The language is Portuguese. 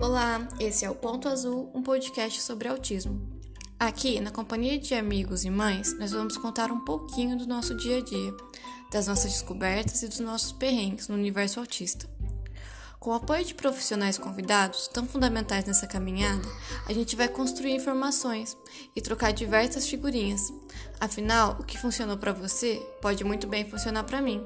Olá, esse é o Ponto Azul, um podcast sobre autismo. Aqui, na companhia de amigos e mães, nós vamos contar um pouquinho do nosso dia a dia, das nossas descobertas e dos nossos perrengues no universo autista. Com o apoio de profissionais convidados, tão fundamentais nessa caminhada, a gente vai construir informações e trocar diversas figurinhas. Afinal, o que funcionou para você pode muito bem funcionar para mim.